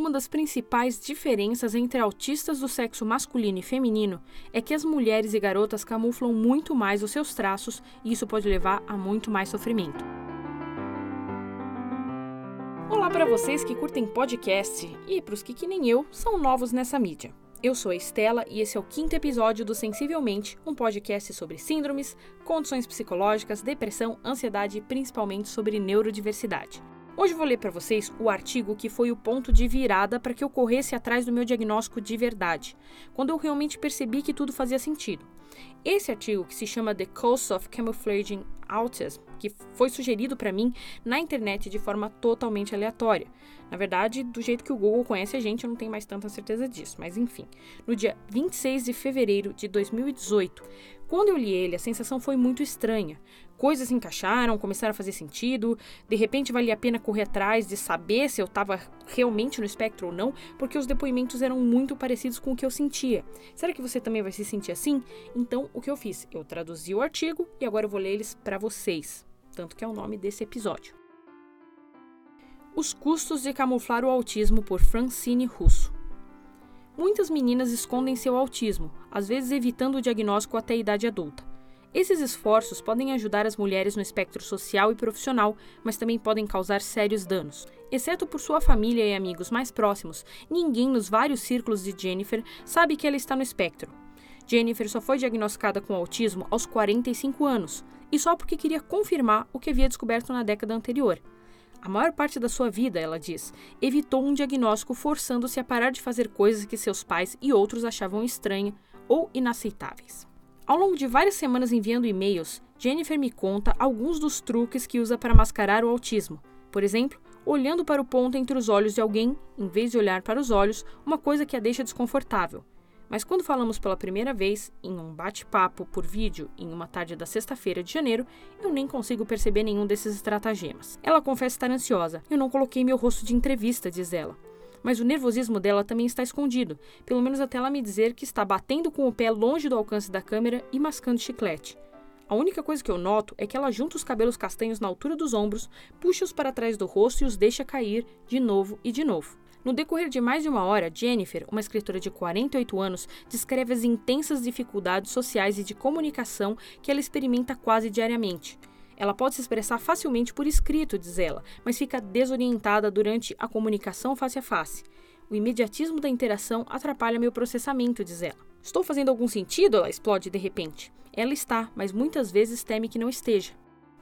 Uma das principais diferenças entre autistas do sexo masculino e feminino é que as mulheres e garotas camuflam muito mais os seus traços e isso pode levar a muito mais sofrimento. Olá para vocês que curtem podcast e para os que, que nem eu, são novos nessa mídia. Eu sou a Estela e esse é o quinto episódio do Sensivelmente, um podcast sobre síndromes, condições psicológicas, depressão, ansiedade e principalmente sobre neurodiversidade. Hoje vou ler para vocês o artigo que foi o ponto de virada para que eu corresse atrás do meu diagnóstico de verdade, quando eu realmente percebi que tudo fazia sentido. Esse artigo, que se chama The Cause of Camouflaging Autism, que foi sugerido para mim na internet de forma totalmente aleatória. Na verdade, do jeito que o Google conhece a gente, eu não tenho mais tanta certeza disso, mas enfim. No dia 26 de fevereiro de 2018, quando eu li ele, a sensação foi muito estranha. Coisas se encaixaram, começaram a fazer sentido, de repente valia a pena correr atrás de saber se eu estava realmente no espectro ou não, porque os depoimentos eram muito parecidos com o que eu sentia. Será que você também vai se sentir assim? Então, o que eu fiz? Eu traduzi o artigo e agora eu vou ler eles para vocês, tanto que é o nome desse episódio. Os custos de camuflar o autismo por Francine Russo. Muitas meninas escondem seu autismo, às vezes evitando o diagnóstico até a idade adulta. Esses esforços podem ajudar as mulheres no espectro social e profissional, mas também podem causar sérios danos. Exceto por sua família e amigos mais próximos, ninguém nos vários círculos de Jennifer sabe que ela está no espectro. Jennifer só foi diagnosticada com autismo aos 45 anos, e só porque queria confirmar o que havia descoberto na década anterior. A maior parte da sua vida, ela diz, evitou um diagnóstico forçando-se a parar de fazer coisas que seus pais e outros achavam estranhas ou inaceitáveis. Ao longo de várias semanas enviando e-mails, Jennifer me conta alguns dos truques que usa para mascarar o autismo. Por exemplo, olhando para o ponto entre os olhos de alguém, em vez de olhar para os olhos, uma coisa que a deixa desconfortável. Mas quando falamos pela primeira vez, em um bate-papo por vídeo em uma tarde da sexta-feira de janeiro, eu nem consigo perceber nenhum desses estratagemas. Ela confessa estar ansiosa. Eu não coloquei meu rosto de entrevista, diz ela. Mas o nervosismo dela também está escondido, pelo menos até ela me dizer que está batendo com o pé longe do alcance da câmera e mascando chiclete. A única coisa que eu noto é que ela junta os cabelos castanhos na altura dos ombros, puxa-os para trás do rosto e os deixa cair de novo e de novo. No decorrer de mais de uma hora, Jennifer, uma escritora de 48 anos, descreve as intensas dificuldades sociais e de comunicação que ela experimenta quase diariamente. Ela pode se expressar facilmente por escrito, diz ela, mas fica desorientada durante a comunicação face a face. O imediatismo da interação atrapalha meu processamento, diz ela. Estou fazendo algum sentido? Ela explode de repente. Ela está, mas muitas vezes teme que não esteja.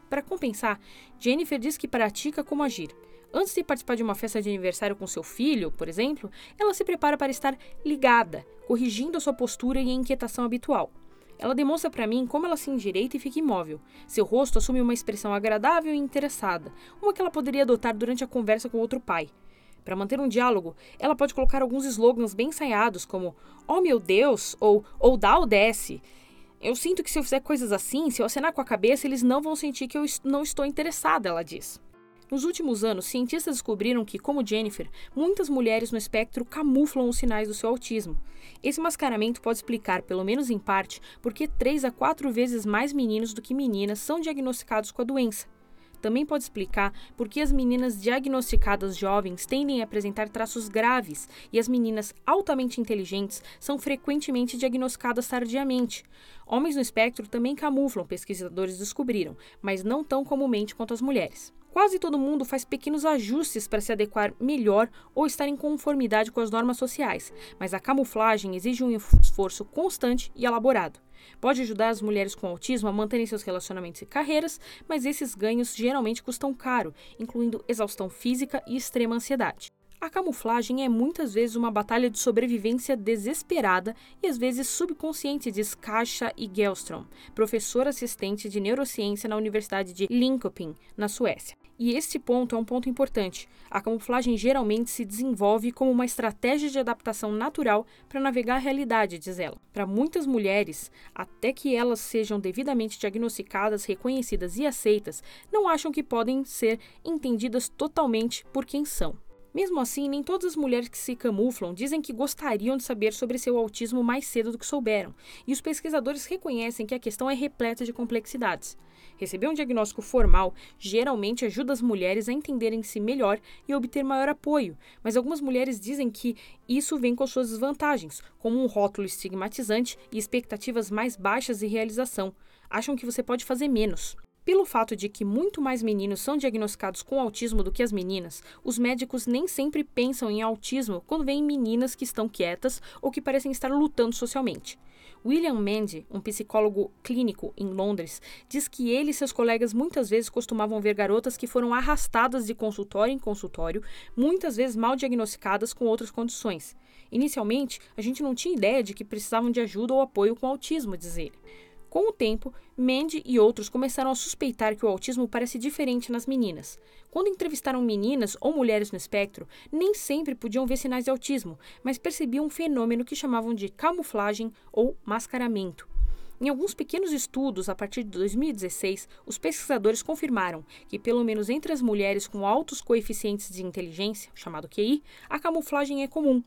Para compensar, Jennifer diz que pratica como agir. Antes de participar de uma festa de aniversário com seu filho, por exemplo, ela se prepara para estar ligada, corrigindo a sua postura e a inquietação habitual. Ela demonstra para mim como ela se endireita e fica imóvel. Seu rosto assume uma expressão agradável e interessada, uma que ela poderia adotar durante a conversa com outro pai. Para manter um diálogo, ela pode colocar alguns slogans bem ensaiados, como Oh meu Deus! ou Ou dá ou desce. Eu sinto que se eu fizer coisas assim, se eu acenar com a cabeça, eles não vão sentir que eu não estou interessada, ela diz. Nos últimos anos, cientistas descobriram que, como Jennifer, muitas mulheres no espectro camuflam os sinais do seu autismo. Esse mascaramento pode explicar, pelo menos em parte, por que 3 a 4 vezes mais meninos do que meninas são diagnosticados com a doença. Também pode explicar por que as meninas diagnosticadas jovens tendem a apresentar traços graves e as meninas altamente inteligentes são frequentemente diagnosticadas tardiamente. Homens no espectro também camuflam, pesquisadores descobriram, mas não tão comumente quanto as mulheres. Quase todo mundo faz pequenos ajustes para se adequar melhor ou estar em conformidade com as normas sociais, mas a camuflagem exige um esforço constante e elaborado. Pode ajudar as mulheres com autismo a manterem seus relacionamentos e carreiras, mas esses ganhos geralmente custam caro, incluindo exaustão física e extrema ansiedade. A camuflagem é muitas vezes uma batalha de sobrevivência desesperada e às vezes subconsciente, diz Kasia Igelström, professora assistente de neurociência na Universidade de Linköping, na Suécia. E este ponto é um ponto importante. A camuflagem geralmente se desenvolve como uma estratégia de adaptação natural para navegar a realidade, diz ela. Para muitas mulheres, até que elas sejam devidamente diagnosticadas, reconhecidas e aceitas, não acham que podem ser entendidas totalmente por quem são. Mesmo assim, nem todas as mulheres que se camuflam dizem que gostariam de saber sobre seu autismo mais cedo do que souberam, e os pesquisadores reconhecem que a questão é repleta de complexidades. Receber um diagnóstico formal geralmente ajuda as mulheres a entenderem-se melhor e obter maior apoio, mas algumas mulheres dizem que isso vem com suas desvantagens, como um rótulo estigmatizante e expectativas mais baixas de realização. Acham que você pode fazer menos. Pelo fato de que muito mais meninos são diagnosticados com autismo do que as meninas, os médicos nem sempre pensam em autismo quando veem meninas que estão quietas ou que parecem estar lutando socialmente. William Mandy, um psicólogo clínico em Londres, diz que ele e seus colegas muitas vezes costumavam ver garotas que foram arrastadas de consultório em consultório, muitas vezes mal diagnosticadas com outras condições. Inicialmente, a gente não tinha ideia de que precisavam de ajuda ou apoio com autismo, diz ele. Com o tempo, Mandy e outros começaram a suspeitar que o autismo parece diferente nas meninas. Quando entrevistaram meninas ou mulheres no espectro, nem sempre podiam ver sinais de autismo, mas percebiam um fenômeno que chamavam de camuflagem ou mascaramento. Em alguns pequenos estudos, a partir de 2016, os pesquisadores confirmaram que, pelo menos entre as mulheres com altos coeficientes de inteligência, chamado QI, a camuflagem é comum.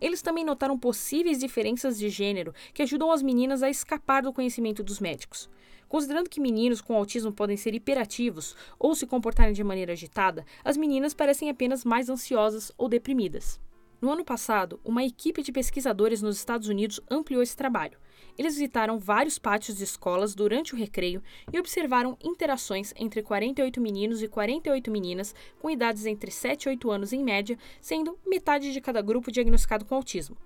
Eles também notaram possíveis diferenças de gênero que ajudam as meninas a escapar do conhecimento dos médicos. Considerando que meninos com autismo podem ser hiperativos ou se comportarem de maneira agitada, as meninas parecem apenas mais ansiosas ou deprimidas. No ano passado, uma equipe de pesquisadores nos Estados Unidos ampliou esse trabalho. Eles visitaram vários pátios de escolas durante o recreio e observaram interações entre 48 meninos e 48 meninas com idades entre 7 e 8 anos em média, sendo metade de cada grupo diagnosticado com autismo.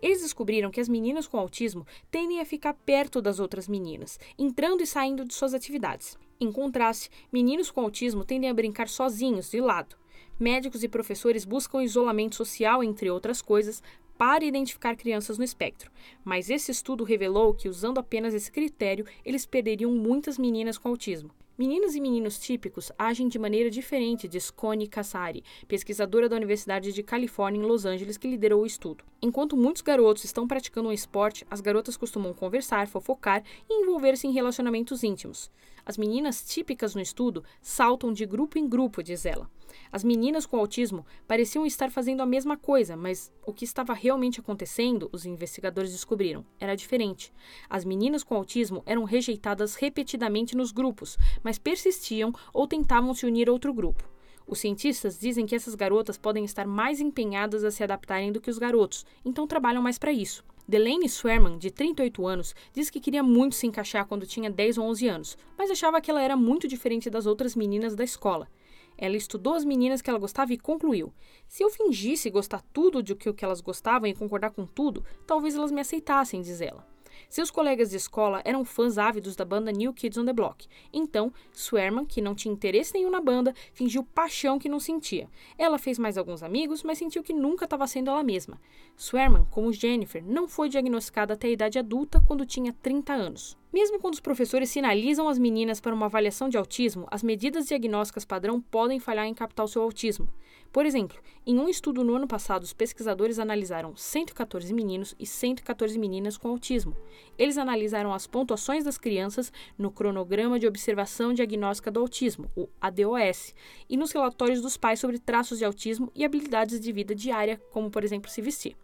Eles descobriram que as meninas com autismo tendem a ficar perto das outras meninas, entrando e saindo de suas atividades. Em contraste, meninos com autismo tendem a brincar sozinhos, de lado. Médicos e professores buscam isolamento social, entre outras coisas, para identificar crianças no espectro, mas esse estudo revelou que, usando apenas esse critério, eles perderiam muitas meninas com autismo. Meninas e meninos típicos agem de maneira diferente, diz Connie Cassari, pesquisadora da Universidade de Califórnia em Los Angeles, que liderou o estudo. Enquanto muitos garotos estão praticando um esporte, as garotas costumam conversar, fofocar e envolver-se em relacionamentos íntimos. As meninas típicas no estudo saltam de grupo em grupo, diz ela. As meninas com autismo pareciam estar fazendo a mesma coisa, mas o que estava realmente acontecendo, os investigadores descobriram, era diferente. As meninas com autismo eram rejeitadas repetidamente nos grupos, mas persistiam ou tentavam se unir a outro grupo. Os cientistas dizem que essas garotas podem estar mais empenhadas a se adaptarem do que os garotos, então trabalham mais para isso. Delaney Swerman, de 38 anos, diz que queria muito se encaixar quando tinha 10 ou 11 anos, mas achava que ela era muito diferente das outras meninas da escola. Ela estudou as meninas que ela gostava e concluiu: se eu fingisse gostar tudo de o que elas gostavam e concordar com tudo, talvez elas me aceitassem, diz ela. Seus colegas de escola eram fãs ávidos da banda New Kids on the Block. Então, Swerman, que não tinha interesse nenhum na banda, fingiu paixão que não sentia. Ela fez mais alguns amigos, mas sentiu que nunca estava sendo ela mesma. Swerman, como Jennifer, não foi diagnosticada até a idade adulta, quando tinha 30 anos. Mesmo quando os professores sinalizam as meninas para uma avaliação de autismo, as medidas diagnósticas padrão podem falhar em captar o seu autismo. Por exemplo, em um estudo no ano passado, os pesquisadores analisaram 114 meninos e 114 meninas com autismo. Eles analisaram as pontuações das crianças no cronograma de observação diagnóstica do autismo, o ADOS, e nos relatórios dos pais sobre traços de autismo e habilidades de vida diária, como por exemplo se vestir.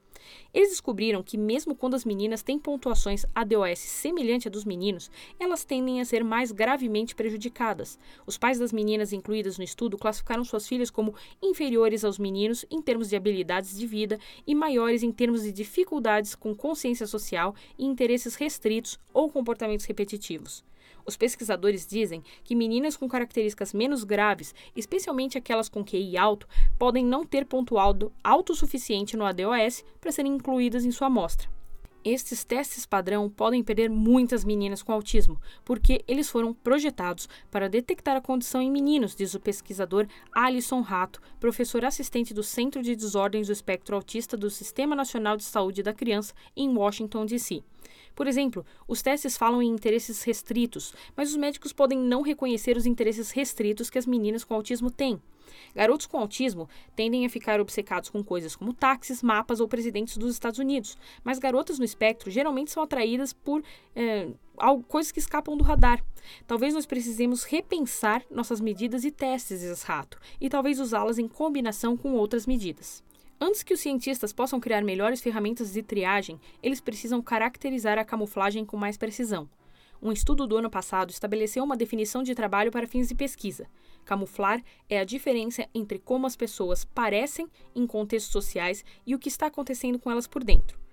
Eles descobriram que, mesmo quando as meninas têm pontuações ADOS semelhante à dos meninos, elas tendem a ser mais gravemente prejudicadas. Os pais das meninas incluídas no estudo classificaram suas filhas como inferiores aos meninos em termos de habilidades de vida e maiores em termos de dificuldades com consciência social e interesses restritos ou comportamentos repetitivos. Os pesquisadores dizem que meninas com características menos graves, especialmente aquelas com QI alto, podem não ter pontuado alto o suficiente no ADOS para serem incluídas em sua amostra. Estes testes padrão podem perder muitas meninas com autismo, porque eles foram projetados para detectar a condição em meninos, diz o pesquisador Alison Rato, professor assistente do Centro de Desordens do Espectro Autista do Sistema Nacional de Saúde da Criança em Washington, D.C. Por exemplo, os testes falam em interesses restritos, mas os médicos podem não reconhecer os interesses restritos que as meninas com autismo têm. Garotos com autismo tendem a ficar obcecados com coisas como táxis, mapas ou presidentes dos Estados Unidos, mas garotas no espectro geralmente são atraídas por é, coisas que escapam do radar. Talvez nós precisemos repensar nossas medidas e testes rato e talvez usá-las em combinação com outras medidas. Antes que os cientistas possam criar melhores ferramentas de triagem, eles precisam caracterizar a camuflagem com mais precisão. Um estudo do ano passado estabeleceu uma definição de trabalho para fins de pesquisa. Camuflar é a diferença entre como as pessoas parecem em contextos sociais e o que está acontecendo com elas por dentro.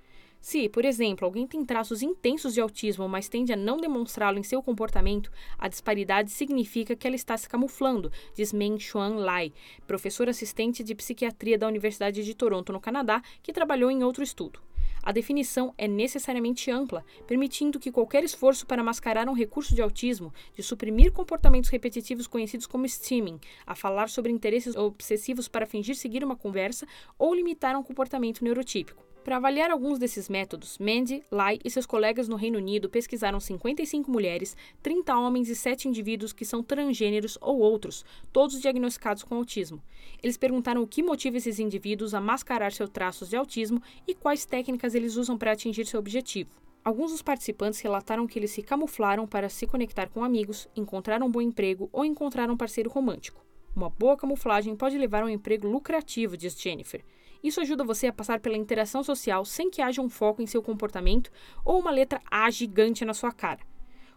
Se, por exemplo, alguém tem traços intensos de autismo, mas tende a não demonstrá-lo em seu comportamento, a disparidade significa que ela está se camuflando, diz Meng Xuan Lai, professor assistente de psiquiatria da Universidade de Toronto, no Canadá, que trabalhou em outro estudo. A definição é necessariamente ampla, permitindo que qualquer esforço para mascarar um recurso de autismo, de suprimir comportamentos repetitivos conhecidos como steaming, a falar sobre interesses obsessivos para fingir seguir uma conversa ou limitar um comportamento neurotípico. Para avaliar alguns desses métodos, Mandy, Lai e seus colegas no Reino Unido pesquisaram 55 mulheres, 30 homens e 7 indivíduos que são transgêneros ou outros, todos diagnosticados com autismo. Eles perguntaram o que motiva esses indivíduos a mascarar seus traços de autismo e quais técnicas eles usam para atingir seu objetivo. Alguns dos participantes relataram que eles se camuflaram para se conectar com amigos, encontrar um bom emprego ou encontrar um parceiro romântico. Uma boa camuflagem pode levar a um emprego lucrativo, diz Jennifer. Isso ajuda você a passar pela interação social sem que haja um foco em seu comportamento ou uma letra A gigante na sua cara.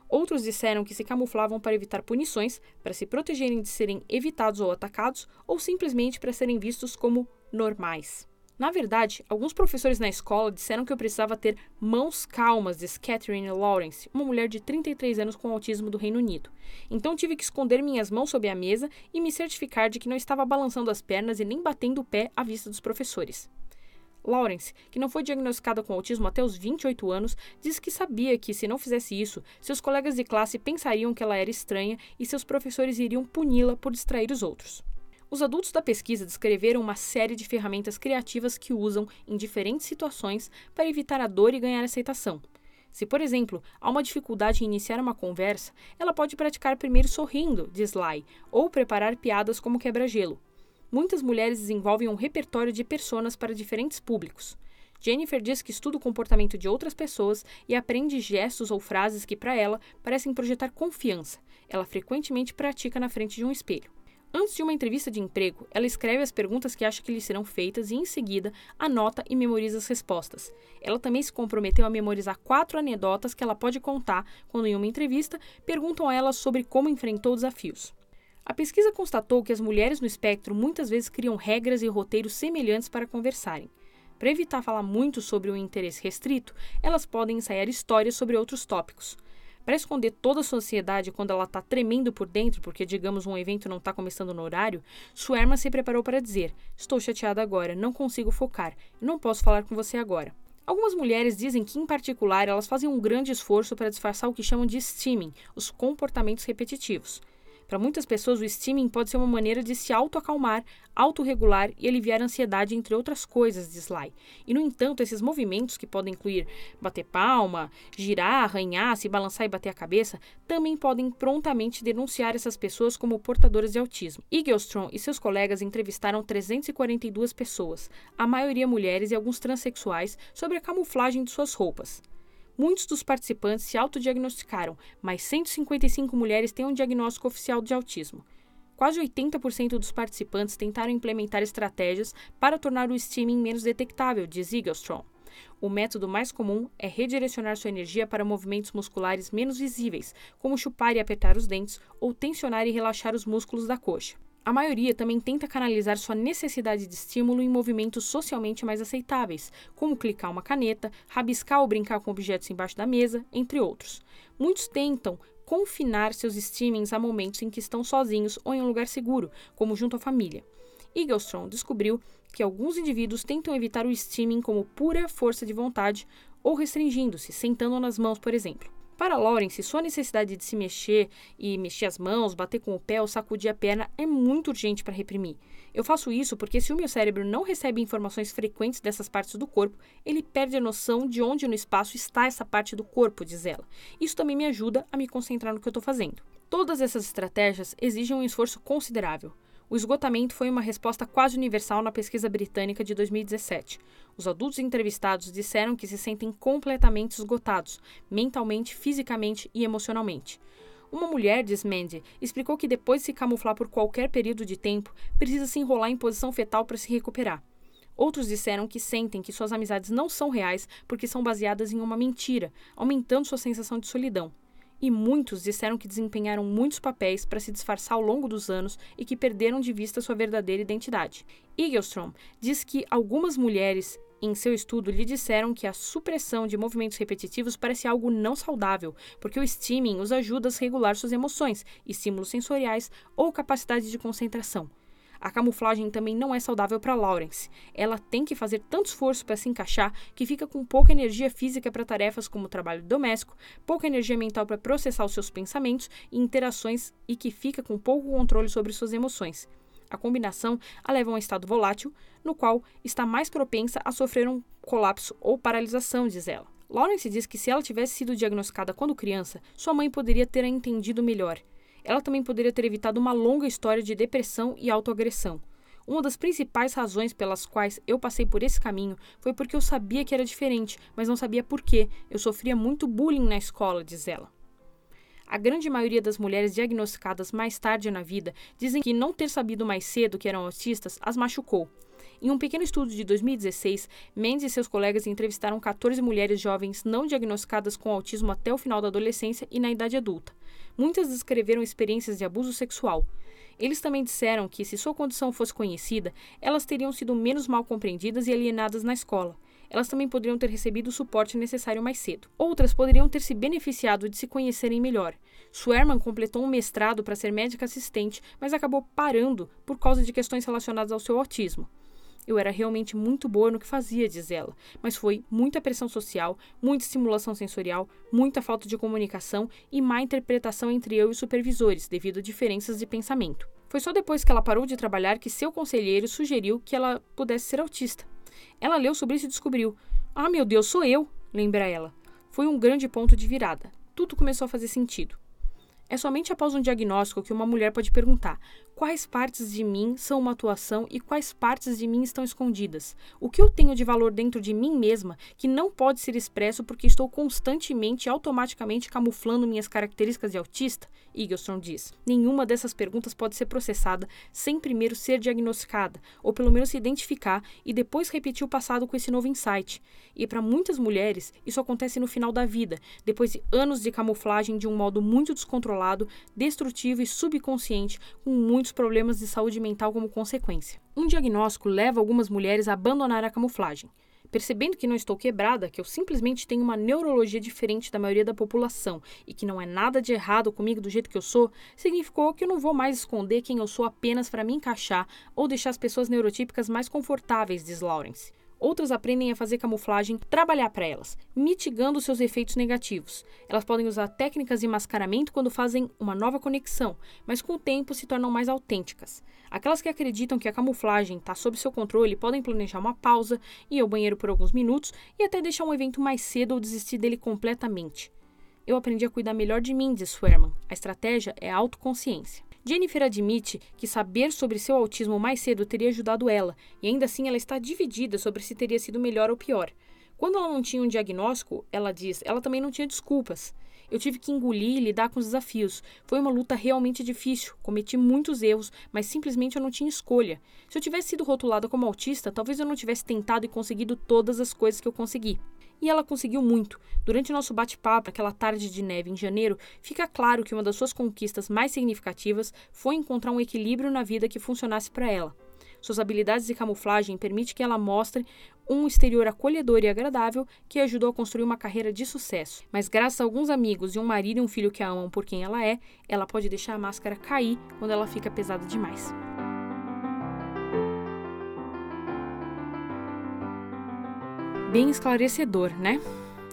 Outros disseram que se camuflavam para evitar punições, para se protegerem de serem evitados ou atacados, ou simplesmente para serem vistos como normais. Na verdade, alguns professores na escola disseram que eu precisava ter mãos calmas, diz Catherine Lawrence, uma mulher de 33 anos com autismo do Reino Unido. Então tive que esconder minhas mãos sob a mesa e me certificar de que não estava balançando as pernas e nem batendo o pé à vista dos professores. Lawrence, que não foi diagnosticada com autismo até os 28 anos, diz que sabia que, se não fizesse isso, seus colegas de classe pensariam que ela era estranha e seus professores iriam puni-la por distrair os outros. Os adultos da pesquisa descreveram uma série de ferramentas criativas que usam em diferentes situações para evitar a dor e ganhar aceitação. Se, por exemplo, há uma dificuldade em iniciar uma conversa, ela pode praticar primeiro sorrindo, diz Lai, ou preparar piadas como quebra-gelo. Muitas mulheres desenvolvem um repertório de personas para diferentes públicos. Jennifer diz que estuda o comportamento de outras pessoas e aprende gestos ou frases que, para ela, parecem projetar confiança. Ela frequentemente pratica na frente de um espelho. Antes de uma entrevista de emprego, ela escreve as perguntas que acha que lhe serão feitas e, em seguida, anota e memoriza as respostas. Ela também se comprometeu a memorizar quatro anedotas que ela pode contar quando, em uma entrevista, perguntam a ela sobre como enfrentou desafios. A pesquisa constatou que as mulheres no espectro muitas vezes criam regras e roteiros semelhantes para conversarem. Para evitar falar muito sobre um interesse restrito, elas podem ensaiar histórias sobre outros tópicos. Para esconder toda a sociedade quando ela está tremendo por dentro, porque, digamos, um evento não está começando no horário, Suerma se preparou para dizer: Estou chateada agora, não consigo focar, não posso falar com você agora. Algumas mulheres dizem que, em particular, elas fazem um grande esforço para disfarçar o que chamam de steaming, os comportamentos repetitivos. Para muitas pessoas, o steaming pode ser uma maneira de se autoacalmar, autorregular e aliviar a ansiedade, entre outras coisas, diz Sly. E, no entanto, esses movimentos, que podem incluir bater palma, girar, arranhar, se balançar e bater a cabeça, também podem prontamente denunciar essas pessoas como portadoras de autismo. Eaglestrom e seus colegas entrevistaram 342 pessoas, a maioria mulheres e alguns transexuais, sobre a camuflagem de suas roupas. Muitos dos participantes se autodiagnosticaram, mas 155 mulheres têm um diagnóstico oficial de autismo. Quase 80% dos participantes tentaram implementar estratégias para tornar o steaming menos detectável, diz Eaglestrom. O método mais comum é redirecionar sua energia para movimentos musculares menos visíveis, como chupar e apertar os dentes ou tensionar e relaxar os músculos da coxa. A maioria também tenta canalizar sua necessidade de estímulo em movimentos socialmente mais aceitáveis, como clicar uma caneta, rabiscar ou brincar com objetos embaixo da mesa, entre outros. Muitos tentam confinar seus steamings a momentos em que estão sozinhos ou em um lugar seguro, como junto à família. Eaglestrom descobriu que alguns indivíduos tentam evitar o steaming como pura força de vontade ou restringindo-se, sentando nas mãos, por exemplo. Para Lawrence, sua necessidade de se mexer e mexer as mãos, bater com o pé ou sacudir a perna é muito urgente para reprimir. Eu faço isso porque se o meu cérebro não recebe informações frequentes dessas partes do corpo, ele perde a noção de onde no espaço está essa parte do corpo, diz ela. Isso também me ajuda a me concentrar no que eu estou fazendo. Todas essas estratégias exigem um esforço considerável. O esgotamento foi uma resposta quase universal na pesquisa britânica de 2017. Os adultos entrevistados disseram que se sentem completamente esgotados, mentalmente, fisicamente e emocionalmente. Uma mulher, diz Mandy, explicou que depois de se camuflar por qualquer período de tempo, precisa se enrolar em posição fetal para se recuperar. Outros disseram que sentem que suas amizades não são reais porque são baseadas em uma mentira, aumentando sua sensação de solidão. E muitos disseram que desempenharam muitos papéis para se disfarçar ao longo dos anos e que perderam de vista sua verdadeira identidade. Eaglestrom diz que algumas mulheres em seu estudo, lhe disseram que a supressão de movimentos repetitivos parece algo não saudável, porque o steaming os ajuda a regular suas emoções, estímulos sensoriais ou capacidade de concentração. A camuflagem também não é saudável para Lawrence. Ela tem que fazer tanto esforço para se encaixar que fica com pouca energia física para tarefas como trabalho doméstico, pouca energia mental para processar os seus pensamentos e interações e que fica com pouco controle sobre suas emoções. A combinação a leva a um estado volátil, no qual está mais propensa a sofrer um colapso ou paralisação, diz ela. Lawrence diz que se ela tivesse sido diagnosticada quando criança, sua mãe poderia ter a entendido melhor. Ela também poderia ter evitado uma longa história de depressão e autoagressão. Uma das principais razões pelas quais eu passei por esse caminho foi porque eu sabia que era diferente, mas não sabia por quê. Eu sofria muito bullying na escola, diz ela. A grande maioria das mulheres diagnosticadas mais tarde na vida dizem que não ter sabido mais cedo que eram autistas as machucou. Em um pequeno estudo de 2016, Mendes e seus colegas entrevistaram 14 mulheres jovens não diagnosticadas com autismo até o final da adolescência e na idade adulta. Muitas descreveram experiências de abuso sexual. Eles também disseram que, se sua condição fosse conhecida, elas teriam sido menos mal compreendidas e alienadas na escola elas também poderiam ter recebido o suporte necessário mais cedo. Outras poderiam ter se beneficiado de se conhecerem melhor. Swerman completou um mestrado para ser médica assistente, mas acabou parando por causa de questões relacionadas ao seu autismo. Eu era realmente muito boa no que fazia, diz ela, mas foi muita pressão social, muita estimulação sensorial, muita falta de comunicação e má interpretação entre eu e os supervisores, devido a diferenças de pensamento. Foi só depois que ela parou de trabalhar que seu conselheiro sugeriu que ela pudesse ser autista. Ela leu sobre isso e descobriu: Ah, meu Deus, sou eu! lembra ela. Foi um grande ponto de virada. Tudo começou a fazer sentido. É somente após um diagnóstico que uma mulher pode perguntar: quais partes de mim são uma atuação e quais partes de mim estão escondidas? O que eu tenho de valor dentro de mim mesma que não pode ser expresso porque estou constantemente e automaticamente camuflando minhas características de autista? Eagleson diz. Nenhuma dessas perguntas pode ser processada sem primeiro ser diagnosticada, ou pelo menos se identificar e depois repetir o passado com esse novo insight. E para muitas mulheres, isso acontece no final da vida, depois de anos de camuflagem de um modo muito descontrolado descontrolado, destrutivo e subconsciente, com muitos problemas de saúde mental como consequência. Um diagnóstico leva algumas mulheres a abandonar a camuflagem. Percebendo que não estou quebrada, que eu simplesmente tenho uma neurologia diferente da maioria da população e que não é nada de errado comigo do jeito que eu sou, significou que eu não vou mais esconder quem eu sou apenas para me encaixar ou deixar as pessoas neurotípicas mais confortáveis, diz Lawrence. Outras aprendem a fazer camuflagem, trabalhar para elas, mitigando seus efeitos negativos. Elas podem usar técnicas de mascaramento quando fazem uma nova conexão, mas com o tempo se tornam mais autênticas. Aquelas que acreditam que a camuflagem está sob seu controle podem planejar uma pausa, ir ao banheiro por alguns minutos e até deixar um evento mais cedo ou desistir dele completamente. Eu aprendi a cuidar melhor de mim, diz Swerman. A estratégia é a autoconsciência. Jennifer admite que saber sobre seu autismo mais cedo teria ajudado ela, e ainda assim ela está dividida sobre se teria sido melhor ou pior. Quando ela não tinha um diagnóstico, ela diz, ela também não tinha desculpas. Eu tive que engolir e lidar com os desafios. Foi uma luta realmente difícil. Cometi muitos erros, mas simplesmente eu não tinha escolha. Se eu tivesse sido rotulada como autista, talvez eu não tivesse tentado e conseguido todas as coisas que eu consegui. E ela conseguiu muito. Durante nosso bate-papo, aquela tarde de neve em janeiro, fica claro que uma das suas conquistas mais significativas foi encontrar um equilíbrio na vida que funcionasse para ela. Suas habilidades de camuflagem permitem que ela mostre um exterior acolhedor e agradável que ajudou a construir uma carreira de sucesso. Mas graças a alguns amigos e um marido e um filho que a amam por quem ela é, ela pode deixar a máscara cair quando ela fica pesada demais. Bem esclarecedor, né?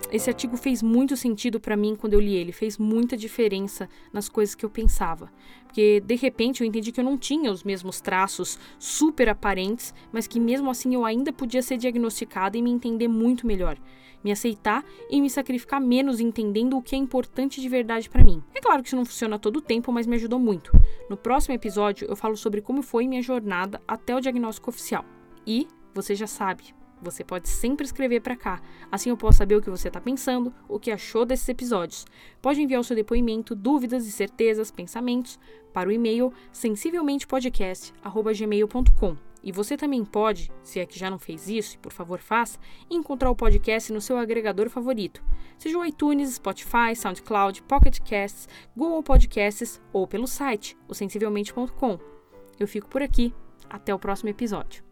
Esse artigo fez muito sentido para mim quando eu li ele, fez muita diferença nas coisas que eu pensava. Porque de repente eu entendi que eu não tinha os mesmos traços super aparentes, mas que mesmo assim eu ainda podia ser diagnosticada e me entender muito melhor me aceitar e me sacrificar menos entendendo o que é importante de verdade para mim. É claro que isso não funciona todo o tempo, mas me ajudou muito. No próximo episódio eu falo sobre como foi minha jornada até o diagnóstico oficial. E você já sabe, você pode sempre escrever para cá. Assim eu posso saber o que você está pensando, o que achou desses episódios. Pode enviar o seu depoimento, dúvidas e certezas, pensamentos para o e-mail sensivelmentepodcast@gmail.com. E você também pode, se é que já não fez isso, por favor faça, encontrar o podcast no seu agregador favorito, seja o iTunes, Spotify, SoundCloud, Pocket Casts, Google Podcasts ou pelo site, o sensivelmente.com. Eu fico por aqui. Até o próximo episódio.